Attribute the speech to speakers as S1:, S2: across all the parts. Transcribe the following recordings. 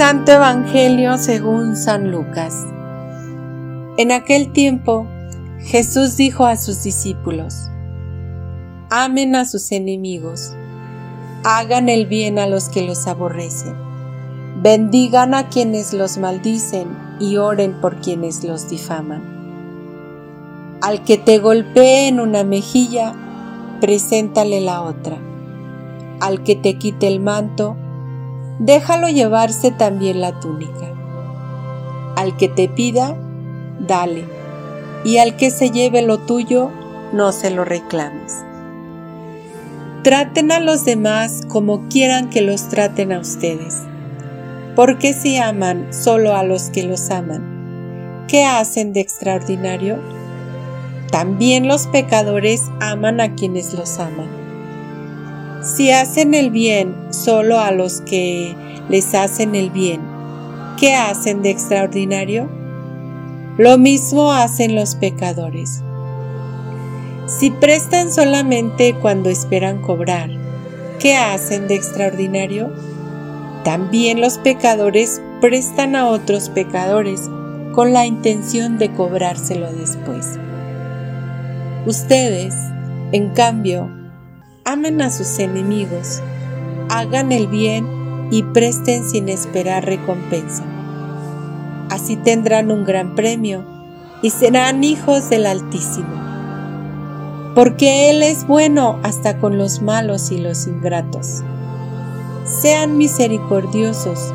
S1: Santo Evangelio según San Lucas. En aquel tiempo, Jesús dijo a sus discípulos, Amen a sus enemigos, hagan el bien a los que los aborrecen, bendigan a quienes los maldicen y oren por quienes los difaman. Al que te golpee en una mejilla, preséntale la otra. Al que te quite el manto, déjalo llevarse también la túnica. Al que te pida, dale, y al que se lleve lo tuyo, no se lo reclames. Traten a los demás como quieran que los traten a ustedes, porque si aman solo a los que los aman, ¿qué hacen de extraordinario? También los pecadores aman a quienes los aman. Si hacen el bien solo a los que les hacen el bien, ¿qué hacen de extraordinario? Lo mismo hacen los pecadores. Si prestan solamente cuando esperan cobrar, ¿qué hacen de extraordinario? También los pecadores prestan a otros pecadores con la intención de cobrárselo después. Ustedes, en cambio, amen a sus enemigos, hagan el bien y presten sin esperar recompensa. Así tendrán un gran premio y serán hijos del Altísimo. Porque Él es bueno hasta con los malos y los ingratos. Sean misericordiosos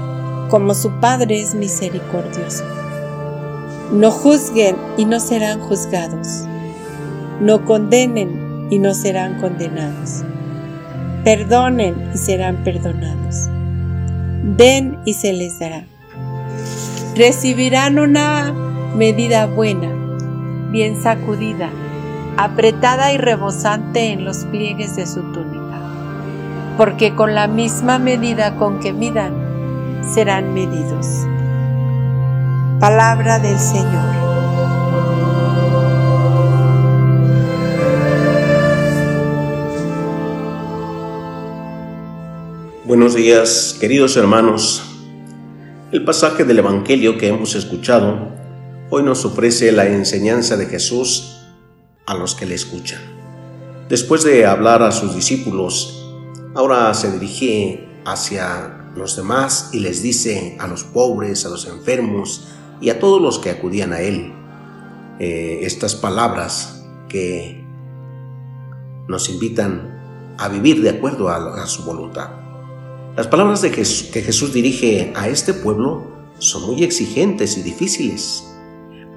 S1: como su Padre es misericordioso. No juzguen y no serán juzgados. No condenen y no serán condenados. Perdonen y serán perdonados. Den y se les dará. Recibirán una medida buena, bien sacudida, apretada y rebosante en los pliegues de su túnica, porque con la misma medida con que midan, serán medidos. Palabra del Señor.
S2: Buenos días, queridos hermanos. El pasaje del Evangelio que hemos escuchado hoy nos ofrece la enseñanza de Jesús a los que le escuchan. Después de hablar a sus discípulos, ahora se dirige hacia los demás y les dice a los pobres, a los enfermos y a todos los que acudían a Él eh, estas palabras que nos invitan a vivir de acuerdo a su voluntad. Las palabras que Jesús dirige a este pueblo son muy exigentes y difíciles.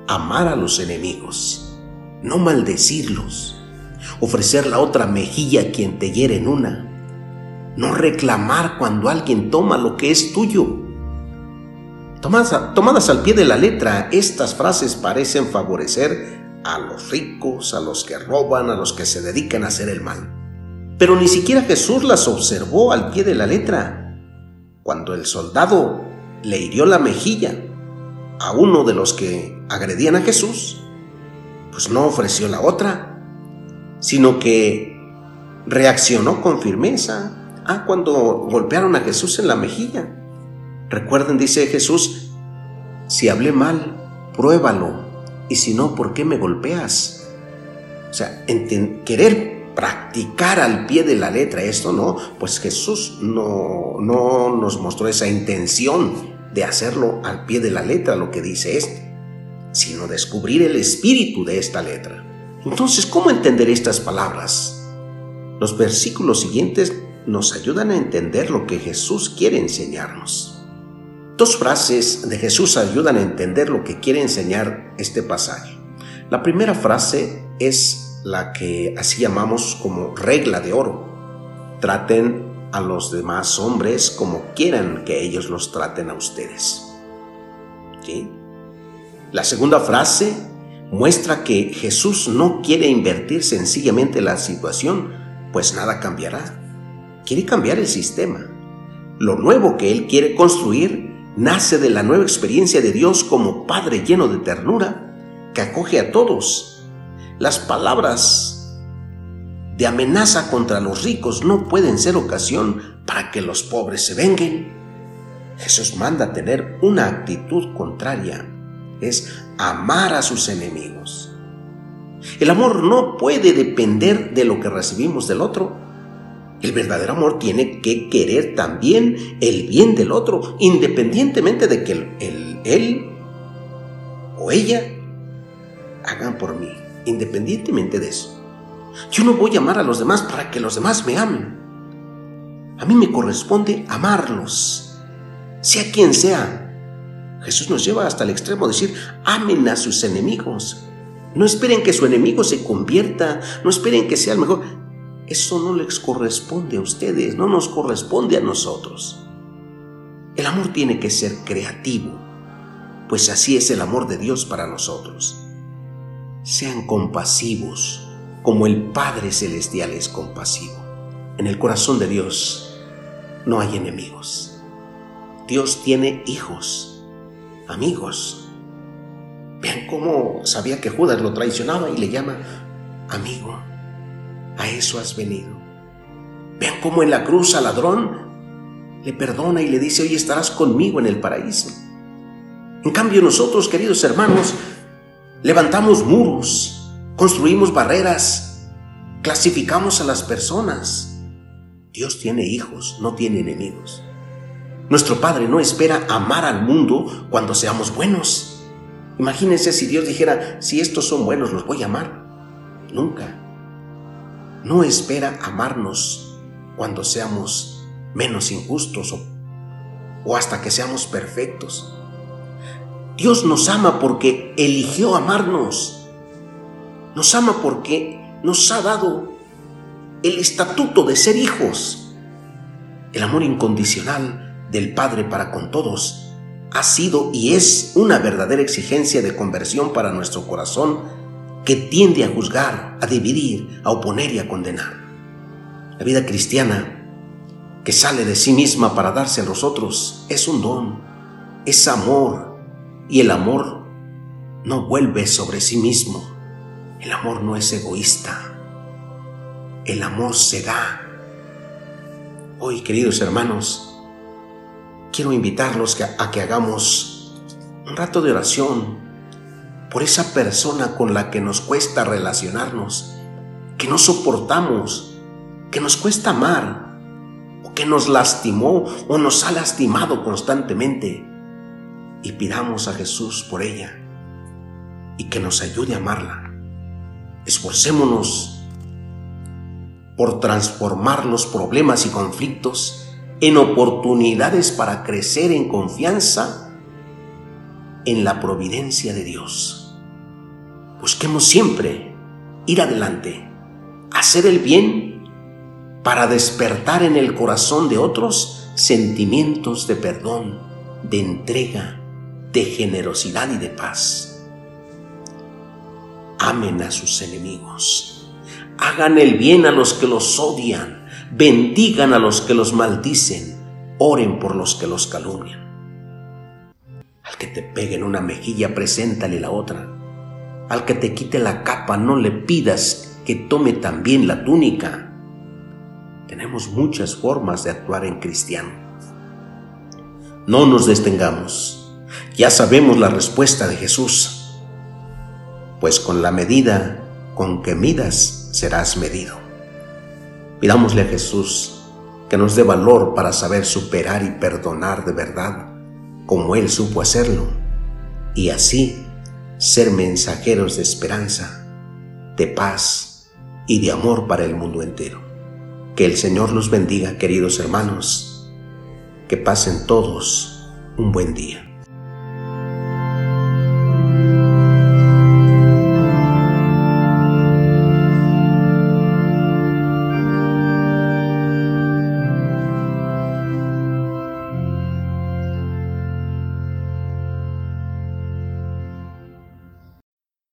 S2: Amar a los enemigos, no maldecirlos, ofrecer la otra mejilla a quien te hiere en una, no reclamar cuando alguien toma lo que es tuyo. Tomadas, tomadas al pie de la letra, estas frases parecen favorecer a los ricos, a los que roban, a los que se dedican a hacer el mal. Pero ni siquiera Jesús las observó al pie de la letra. Cuando el soldado le hirió la mejilla a uno de los que agredían a Jesús, pues no ofreció la otra, sino que reaccionó con firmeza. Ah, cuando golpearon a Jesús en la mejilla. Recuerden, dice Jesús, si hablé mal, pruébalo. Y si no, ¿por qué me golpeas? O sea, querer practicar al pie de la letra esto, ¿no? Pues Jesús no, no nos mostró esa intención de hacerlo al pie de la letra, lo que dice este, sino descubrir el espíritu de esta letra. Entonces, ¿cómo entender estas palabras? Los versículos siguientes nos ayudan a entender lo que Jesús quiere enseñarnos. Dos frases de Jesús ayudan a entender lo que quiere enseñar este pasaje. La primera frase es la que así llamamos como regla de oro. Traten a los demás hombres como quieran que ellos los traten a ustedes. La segunda frase muestra que Jesús no quiere invertir sencillamente la situación, pues nada cambiará. Quiere cambiar el sistema. Lo nuevo que Él quiere construir nace de la nueva experiencia de Dios como Padre lleno de ternura, que acoge a todos las palabras de amenaza contra los ricos no pueden ser ocasión para que los pobres se venguen. Jesús manda tener una actitud contraria, es amar a sus enemigos. El amor no puede depender de lo que recibimos del otro. El verdadero amor tiene que querer también el bien del otro, independientemente de que él o ella hagan por mí, independientemente de eso. Yo no voy a amar a los demás para que los demás me amen. A mí me corresponde amarlos, sea quien sea. Jesús nos lleva hasta el extremo de decir, amen a sus enemigos. No esperen que su enemigo se convierta, no esperen que sea el mejor. Eso no les corresponde a ustedes, no nos corresponde a nosotros. El amor tiene que ser creativo, pues así es el amor de Dios para nosotros. Sean compasivos, como el Padre Celestial es compasivo. En el corazón de Dios no hay enemigos. Dios tiene hijos, amigos. Vean cómo sabía que Judas lo traicionaba y le llama amigo. A eso has venido. Vean cómo en la cruz al ladrón le perdona y le dice, hoy estarás conmigo en el paraíso. En cambio nosotros, queridos hermanos, levantamos muros, construimos barreras, clasificamos a las personas. Dios tiene hijos, no tiene enemigos. Nuestro Padre no espera amar al mundo cuando seamos buenos. Imagínense si Dios dijera, si estos son buenos, los voy a amar. Nunca. No espera amarnos cuando seamos menos injustos o, o hasta que seamos perfectos. Dios nos ama porque eligió amarnos. Nos ama porque nos ha dado el estatuto de ser hijos. El amor incondicional del Padre para con todos ha sido y es una verdadera exigencia de conversión para nuestro corazón que tiende a juzgar, a dividir, a oponer y a condenar. La vida cristiana que sale de sí misma para darse a los otros es un don, es amor y el amor no vuelve sobre sí mismo. El amor no es egoísta. El amor se da. Hoy, queridos hermanos, quiero invitarlos a que hagamos un rato de oración por esa persona con la que nos cuesta relacionarnos, que no soportamos, que nos cuesta amar, o que nos lastimó o nos ha lastimado constantemente. Y pidamos a Jesús por ella y que nos ayude a amarla. Esforcémonos por transformar los problemas y conflictos en oportunidades para crecer en confianza en la providencia de Dios. Busquemos siempre ir adelante, hacer el bien para despertar en el corazón de otros sentimientos de perdón, de entrega, de generosidad y de paz. Amen a sus enemigos, hagan el bien a los que los odian bendigan a los que los maldicen, oren por los que los calumnian. Al que te pegue en una mejilla, preséntale la otra. Al que te quite la capa, no le pidas que tome también la túnica. Tenemos muchas formas de actuar en cristiano. No nos detengamos. Ya sabemos la respuesta de Jesús. Pues con la medida con que midas serás medido. Pidámosle a Jesús que nos dé valor para saber superar y perdonar de verdad, como Él supo hacerlo, y así ser mensajeros de esperanza, de paz y de amor para el mundo entero. Que el Señor los bendiga, queridos hermanos, que pasen todos un buen día.